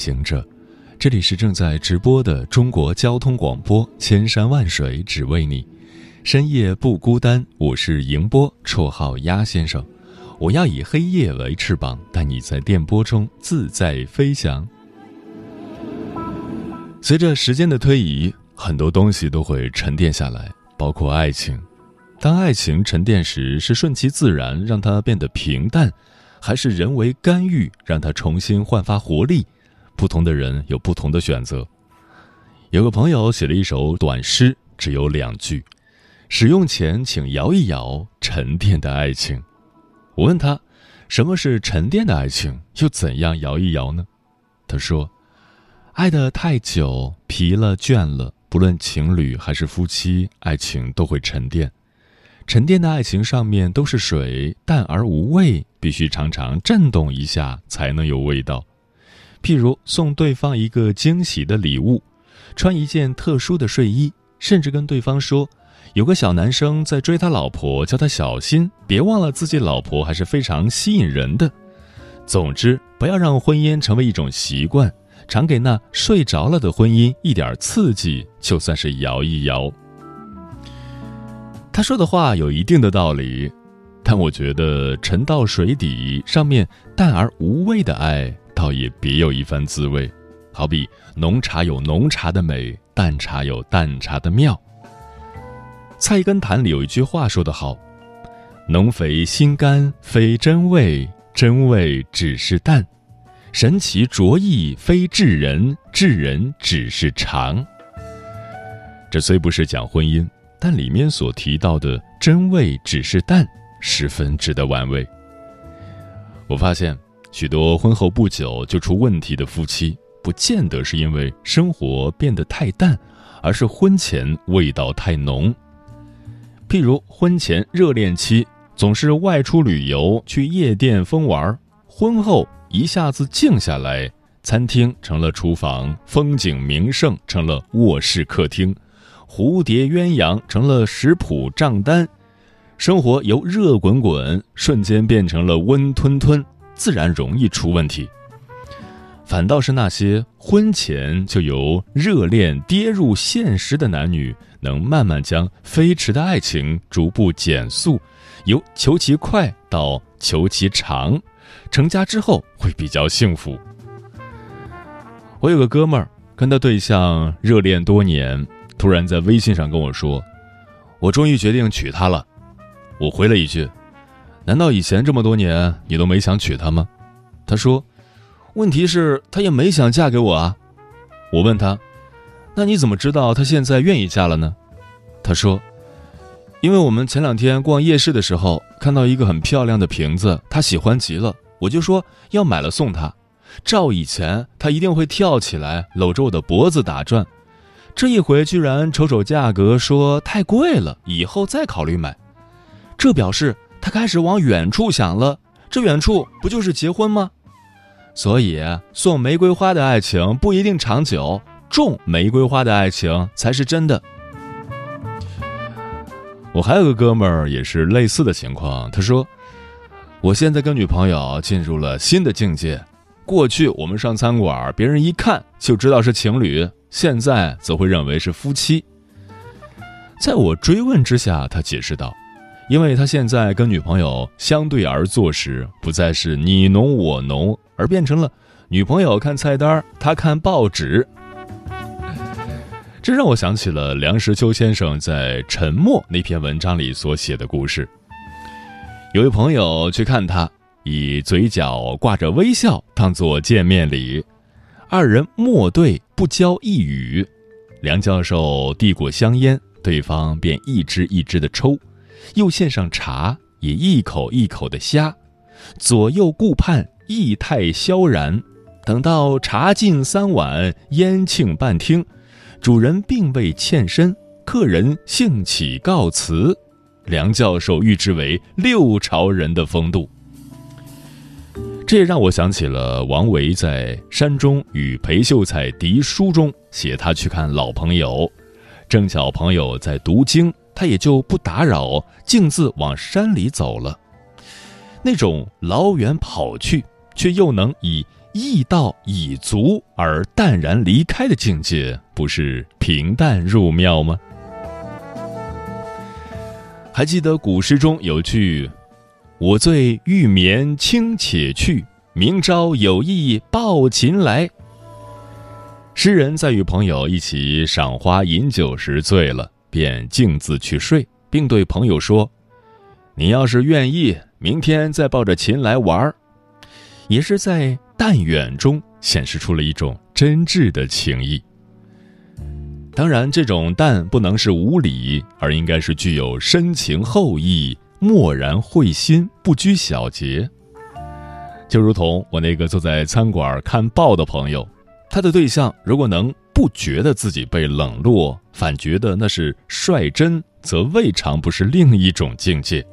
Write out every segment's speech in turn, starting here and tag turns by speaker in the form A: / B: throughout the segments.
A: 行者，这里是正在直播的中国交通广播，千山万水只为你，深夜不孤单。我是迎波，绰号鸭先生。我要以黑夜为翅膀，带你在电波中自在飞翔。随着时间的推移，很多东西都会沉淀下来，包括爱情。当爱情沉淀时，是顺其自然让它变得平淡。还是人为干预，让它重新焕发活力。不同的人有不同的选择。有个朋友写了一首短诗，只有两句：“使用前请摇一摇沉淀的爱情。”我问他：“什么是沉淀的爱情？又怎样摇一摇呢？”他说：“爱的太久，疲了倦了，不论情侣还是夫妻，爱情都会沉淀。”沉淀的爱情上面都是水，淡而无味，必须常常震动一下才能有味道。譬如送对方一个惊喜的礼物，穿一件特殊的睡衣，甚至跟对方说，有个小男生在追他老婆，叫他小心，别忘了自己老婆还是非常吸引人的。总之，不要让婚姻成为一种习惯，常给那睡着了的婚姻一点刺激，就算是摇一摇。他说的话有一定的道理，但我觉得沉到水底，上面淡而无味的爱，倒也别有一番滋味。好比浓茶有浓茶的美，淡茶有淡茶的妙。菜根谭里有一句话说得好：“浓肥心肝非真味，真味只是淡；神奇着意非智人，智人只是常。”这虽不是讲婚姻。但里面所提到的真味只是淡，十分值得玩味。我发现许多婚后不久就出问题的夫妻，不见得是因为生活变得太淡，而是婚前味道太浓。譬如婚前热恋期总是外出旅游去夜店疯玩，婚后一下子静下来，餐厅成了厨房，风景名胜成了卧室客厅。蝴蝶鸳鸯成了食谱账单，生活由热滚滚瞬间变成了温吞吞，自然容易出问题。反倒是那些婚前就由热恋跌入现实的男女，能慢慢将飞驰的爱情逐步减速，由求其快到求其长，成家之后会比较幸福。我有个哥们儿，跟他对象热恋多年。突然在微信上跟我说：“我终于决定娶她了。”我回了一句：“难道以前这么多年你都没想娶她吗？”他说：“问题是她也没想嫁给我啊。”我问他：“那你怎么知道她现在愿意嫁了呢？”他说：“因为我们前两天逛夜市的时候看到一个很漂亮的瓶子，她喜欢极了，我就说要买了送她。照以前，她一定会跳起来搂着我的脖子打转。”这一回居然瞅瞅价格，说太贵了，以后再考虑买。这表示他开始往远处想了。这远处不就是结婚吗？所以送玫瑰花的爱情不一定长久，种玫瑰花的爱情才是真的。我还有个哥们儿也是类似的情况，他说：“我现在跟女朋友进入了新的境界。过去我们上餐馆，别人一看就知道是情侣。”现在则会认为是夫妻。在我追问之下，他解释道：“因为他现在跟女朋友相对而坐时，不再是你侬我侬，而变成了女朋友看菜单，他看报纸。”这让我想起了梁实秋先生在《沉默》那篇文章里所写的故事。有位朋友去看他，以嘴角挂着微笑当做见面礼。二人默对不交一语，梁教授递过香烟，对方便一支一支的抽，又献上茶，也一口一口的呷，左右顾盼，意态萧然。等到茶尽三碗，烟庆半听，主人并未欠身，客人兴起告辞。梁教授誉之为六朝人的风度。这也让我想起了王维在《山中与裴秀才题书》中写他去看老朋友，正巧朋友在读经，他也就不打扰，径自往山里走了。那种老远跑去，却又能以意到已足而淡然离开的境界，不是平淡入妙吗？还记得古诗中有句。我醉欲眠卿且去，明朝有意抱琴来。诗人在与朋友一起赏花饮酒时醉了，便径自去睡，并对朋友说：“你要是愿意，明天再抱着琴来玩儿。”也是在淡远中显示出了一种真挚的情谊。当然，这种淡不能是无礼，而应该是具有深情厚谊。漠然会心，不拘小节，就如同我那个坐在餐馆看报的朋友，他的对象如果能不觉得自己被冷落，反觉得那是率真，则未尝不是另一种境界。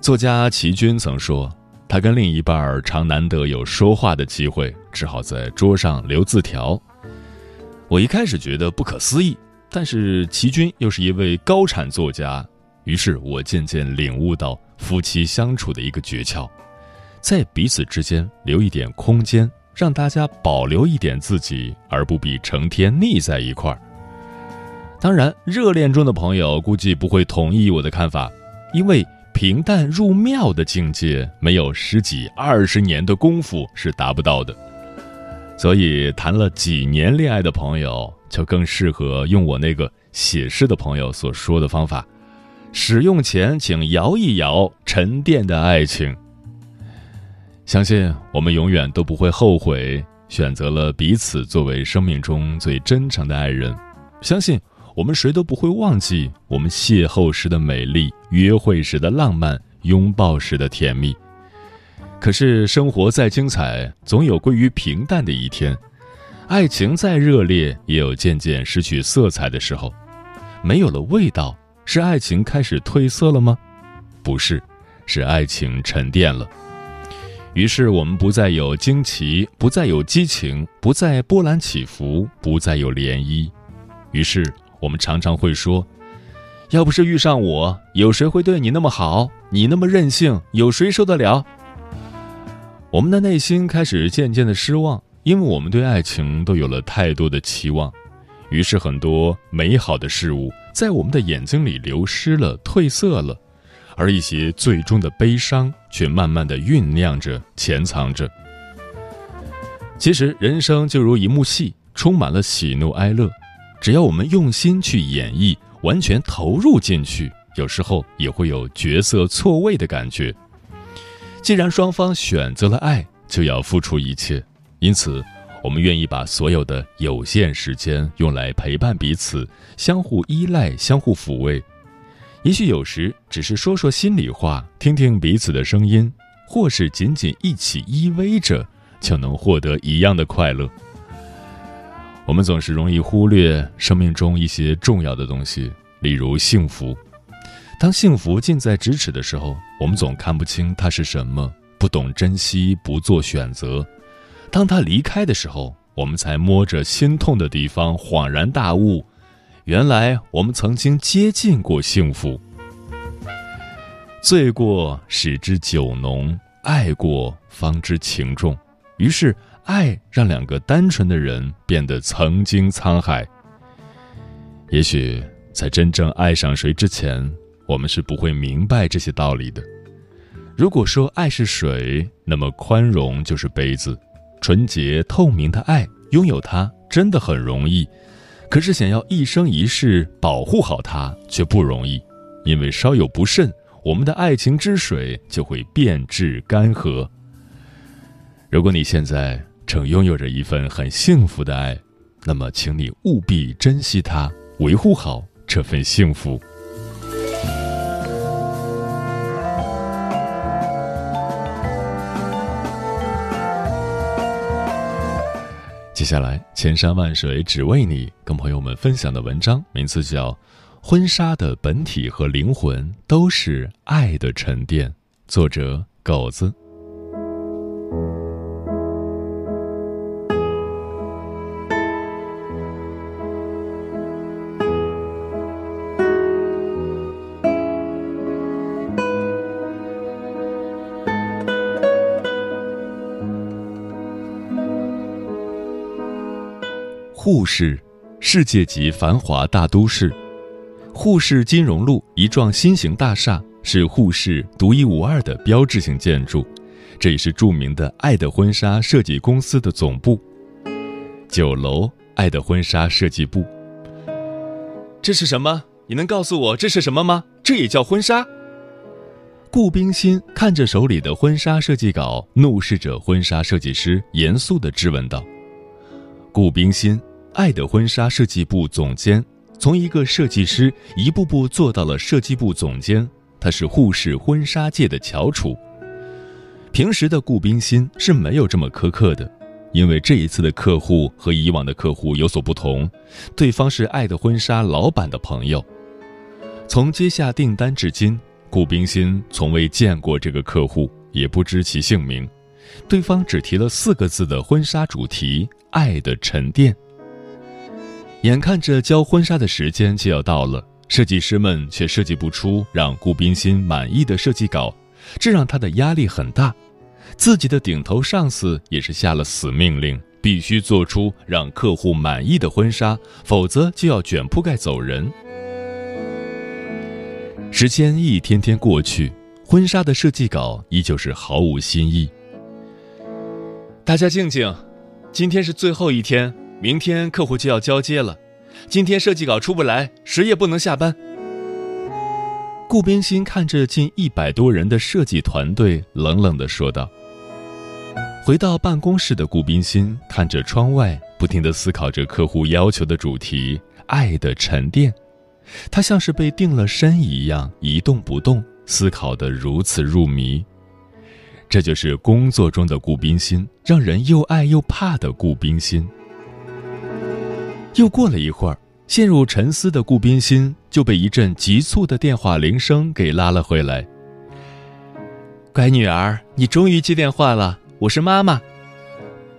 A: 作家齐军曾说，他跟另一半常难得有说话的机会，只好在桌上留字条。我一开始觉得不可思议，但是齐军又是一位高产作家。于是我渐渐领悟到夫妻相处的一个诀窍，在彼此之间留一点空间，让大家保留一点自己，而不必成天腻在一块儿。当然，热恋中的朋友估计不会同意我的看法，因为平淡入妙的境界，没有十几二十年的功夫是达不到的。所以，谈了几年恋爱的朋友，就更适合用我那个写诗的朋友所说的方法。使用前，请摇一摇沉淀的爱情。相信我们永远都不会后悔选择了彼此作为生命中最真诚的爱人。相信我们谁都不会忘记我们邂逅时的美丽、约会时的浪漫、拥抱时的甜蜜。可是，生活再精彩，总有归于平淡的一天；爱情再热烈，也有渐渐失去色彩的时候，没有了味道。是爱情开始褪色了吗？不是，是爱情沉淀了。于是我们不再有惊奇，不再有激情，不再波澜起伏，不再有涟漪。于是我们常常会说：“要不是遇上我，有谁会对你那么好？你那么任性，有谁受得了？”我们的内心开始渐渐的失望，因为我们对爱情都有了太多的期望。于是很多美好的事物。在我们的眼睛里流失了、褪色了，而一些最终的悲伤却慢慢的酝酿着、潜藏着。其实人生就如一幕戏，充满了喜怒哀乐，只要我们用心去演绎，完全投入进去，有时候也会有角色错位的感觉。既然双方选择了爱，就要付出一切，因此。我们愿意把所有的有限时间用来陪伴彼此，相互依赖，相互抚慰。也许有时只是说说心里话，听听彼此的声音，或是仅仅一起依偎着，就能获得一样的快乐。我们总是容易忽略生命中一些重要的东西，例如幸福。当幸福近在咫尺的时候，我们总看不清它是什么，不懂珍惜，不做选择。当他离开的时候，我们才摸着心痛的地方，恍然大悟，原来我们曾经接近过幸福。醉过始知酒浓，爱过方知情重。于是，爱让两个单纯的人变得曾经沧海。也许，在真正爱上谁之前，我们是不会明白这些道理的。如果说爱是水，那么宽容就是杯子。纯洁透明的爱，拥有它真的很容易，可是想要一生一世保护好它却不容易，因为稍有不慎，我们的爱情之水就会变质干涸。如果你现在正拥有着一份很幸福的爱，那么请你务必珍惜它，维护好这份幸福。接下来，千山万水只为你，跟朋友们分享的文章名字叫《婚纱的本体和灵魂都是爱的沉淀》，作者狗子。沪市，世界级繁华大都市。沪市金融路一幢新型大厦是沪市独一无二的标志性建筑，这也是著名的爱的婚纱设计公司的总部。九楼爱的婚纱设计部。这是什么？你能告诉我这是什么吗？这也叫婚纱？顾冰心看着手里的婚纱设计稿，怒视着婚纱设计师，严肃地质问道：“顾冰心。”爱的婚纱设计部总监，从一个设计师一步步做到了设计部总监。他是沪市婚纱界的翘楚。平时的顾冰心是没有这么苛刻的，因为这一次的客户和以往的客户有所不同，对方是爱的婚纱老板的朋友。从接下订单至今，顾冰心从未见过这个客户，也不知其姓名。对方只提了四个字的婚纱主题：爱的沉淀。眼看着交婚纱的时间就要到了，设计师们却设计不出让顾冰心满意的设计稿，这让他的压力很大。自己的顶头上司也是下了死命令，必须做出让客户满意的婚纱，否则就要卷铺盖走人。时间一天天过去，婚纱的设计稿依旧是毫无新意。大家静静，今天是最后一天。明天客户就要交接了，今天设计稿出不来，谁也不能下班。顾冰心看着近一百多人的设计团队，冷冷地说道。回到办公室的顾冰心看着窗外，不停地思考着客户要求的主题“爱的沉淀”，他像是被定了身一样一动不动，思考得如此入迷。这就是工作中的顾冰心，让人又爱又怕的顾冰心。又过了一会儿，陷入沉思的顾冰心就被一阵急促的电话铃声给拉了回来。乖女儿，你终于接电话了，我是妈妈。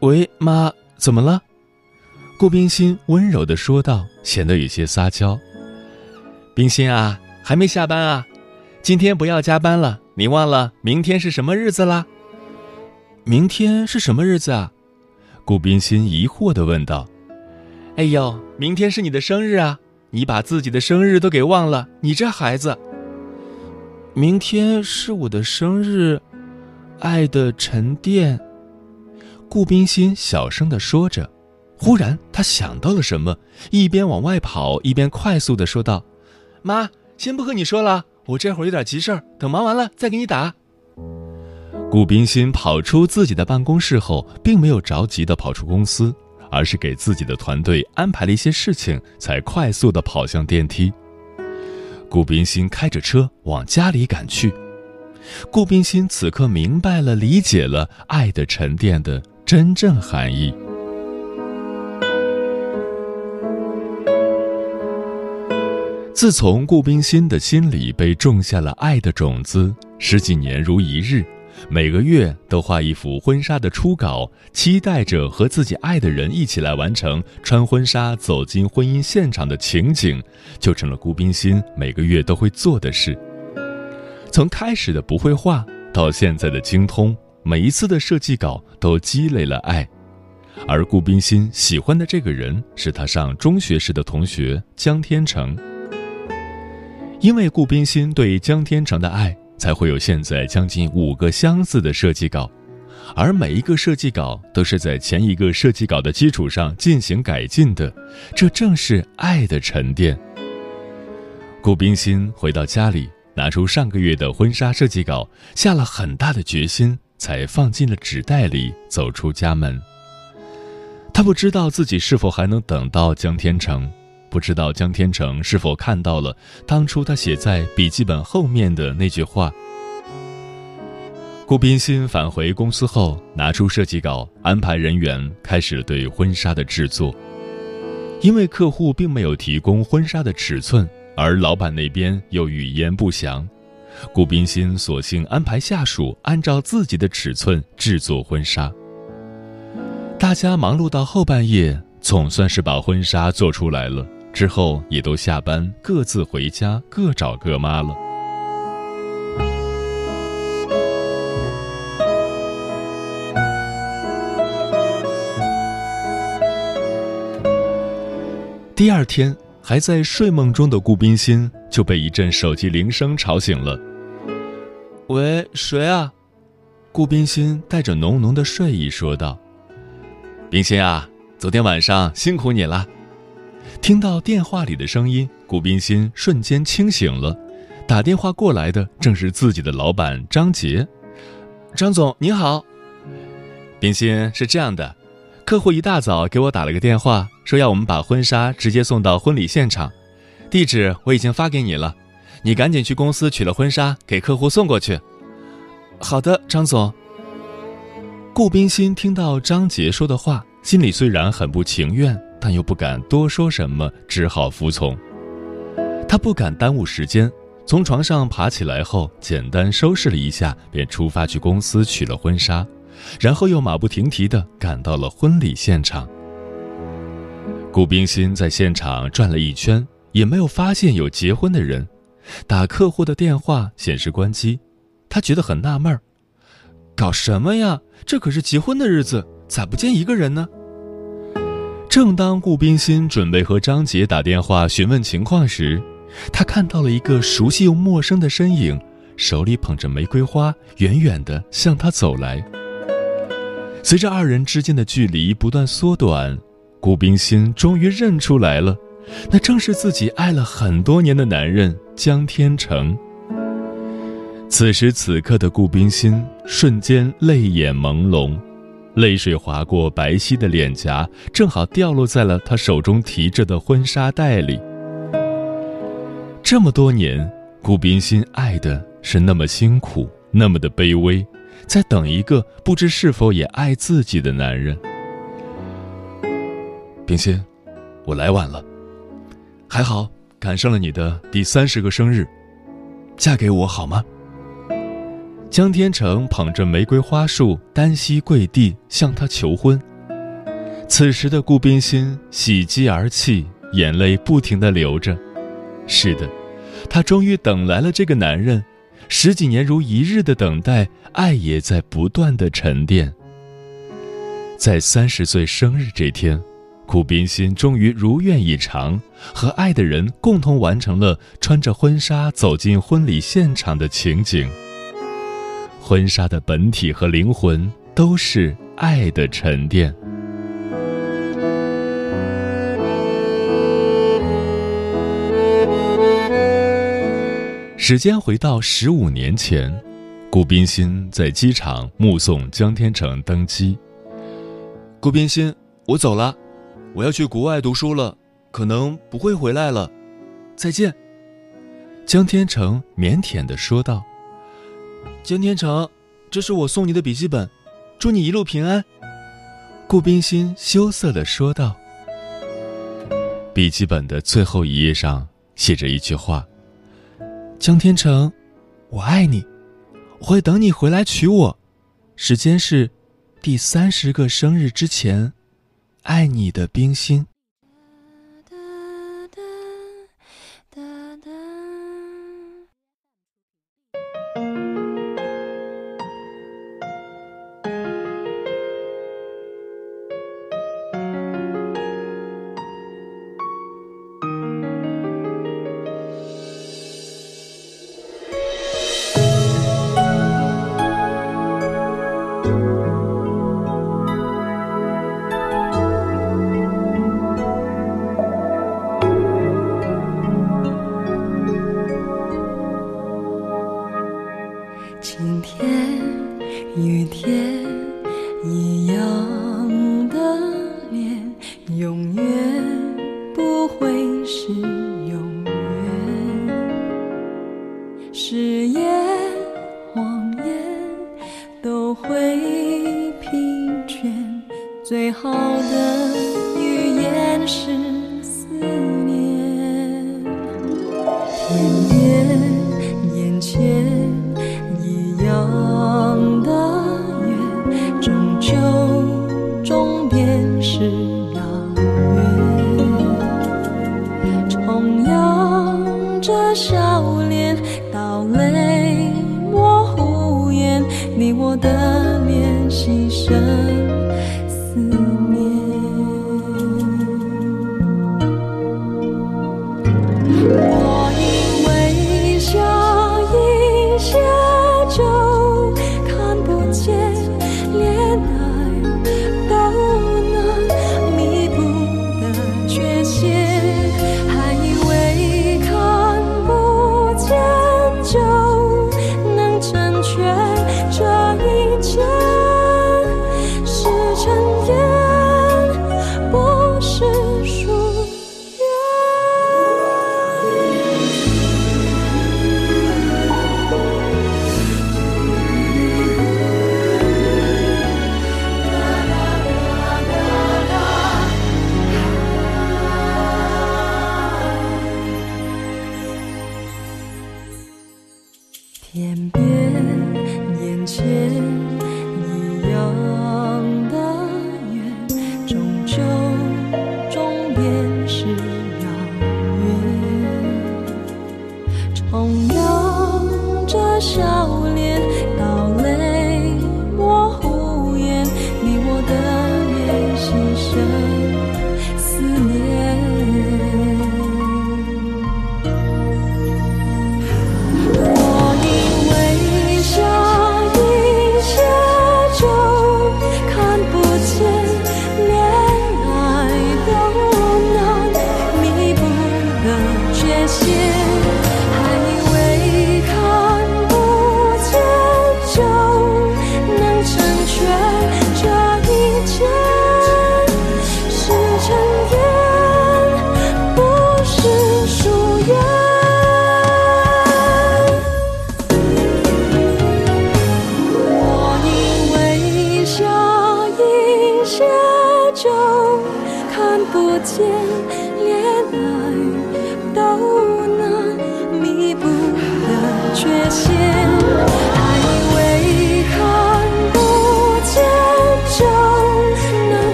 A: 喂，妈，怎么了？顾冰心温柔的说道，显得有些撒娇。冰心啊，还没下班啊？今天不要加班了，你忘了明天是什么日子啦？明天是什么日子啊？顾冰心疑惑的问道。哎呦，明天是你的生日啊！你把自己的生日都给忘了，你这孩子。明天是我的生日，爱的沉淀。顾冰心小声的说着，忽然他想到了什么，一边往外跑，一边快速的说道：“妈，先不和你说了，我这会儿有点急事儿，等忙完了再给你打。”顾冰心跑出自己的办公室后，并没有着急的跑出公司。而是给自己的团队安排了一些事情，才快速的跑向电梯。顾冰心开着车往家里赶去。顾冰心此刻明白了、理解了爱的沉淀的真正含义。自从顾冰心的心里被种下了爱的种子，十几年如一日。每个月都画一幅婚纱的初稿，期待着和自己爱的人一起来完成穿婚纱走进婚姻现场的情景，就成了顾冰心每个月都会做的事。从开始的不会画到现在的精通，每一次的设计稿都积累了爱。而顾冰心喜欢的这个人是他上中学时的同学江天成，因为顾冰心对江天成的爱。才会有现在将近五个箱子的设计稿，而每一个设计稿都是在前一个设计稿的基础上进行改进的，这正是爱的沉淀。顾冰心回到家里，拿出上个月的婚纱设计稿，下了很大的决心，才放进了纸袋里，走出家门。他不知道自己是否还能等到江天成。不知道江天成是否看到了当初他写在笔记本后面的那句话：“顾冰心返回公司后，拿出设计稿，安排人员开始对婚纱的制作。因为客户并没有提供婚纱的尺寸，而老板那边又语焉不详，顾冰心索性安排下属按照自己的尺寸制作婚纱。大家忙碌到后半夜，总算是把婚纱做出来了。之后也都下班，各自回家，各找各妈了。第二天，还在睡梦中的顾冰心就被一阵手机铃声吵醒了。“喂，谁啊？”顾冰心带着浓浓的睡意说道。“冰心啊，昨天晚上辛苦你了。”听到电话里的声音，顾冰心瞬间清醒了。打电话过来的正是自己的老板张杰。张总您好，冰心是这样的，客户一大早给我打了个电话，说要我们把婚纱直接送到婚礼现场，地址我已经发给你了，你赶紧去公司取了婚纱给客户送过去。好的，张总。顾冰心听到张杰说的话，心里虽然很不情愿。但又不敢多说什么，只好服从。他不敢耽误时间，从床上爬起来后，简单收拾了一下，便出发去公司取了婚纱，然后又马不停蹄地赶到了婚礼现场。顾冰心在现场转了一圈，也没有发现有结婚的人，打客户的电话显示关机，他觉得很纳闷儿：搞什么呀？这可是结婚的日子，咋不见一个人呢？正当顾冰心准备和张杰打电话询问情况时，他看到了一个熟悉又陌生的身影，手里捧着玫瑰花，远远地向他走来。随着二人之间的距离不断缩短，顾冰心终于认出来了，那正是自己爱了很多年的男人江天成。此时此刻的顾冰心瞬间泪眼朦胧。泪水划过白皙的脸颊，正好掉落在了他手中提着的婚纱袋里。这么多年，顾冰心爱的是那么辛苦，那么的卑微，在等一个不知是否也爱自己的男人。冰心，我来晚了，还好赶上了你的第三十个生日，嫁给我好吗？江天成捧着玫瑰花束，单膝跪地向她求婚。此时的顾冰心喜极而泣，眼泪不停地流着。是的，她终于等来了这个男人。十几年如一日的等待，爱也在不断的沉淀。在三十岁生日这天，顾冰心终于如愿以偿，和爱的人共同完成了穿着婚纱走进婚礼现场的情景。婚纱的本体和灵魂都是爱的沉淀。时间回到十五年前，顾冰心在机场目送江天成登机。顾冰心，我走了，我要去国外读书了，可能不会回来了，再见。江天成腼腆的说道。江天成，这是我送你的笔记本，祝你一路平安。”顾冰心羞涩的说道。笔记本的最后一页上写着一句话：“江天成，我爱你，我会等你回来娶我。时间是第三十个生日之前，爱你的冰心。”
B: 雨天一样的脸，永远。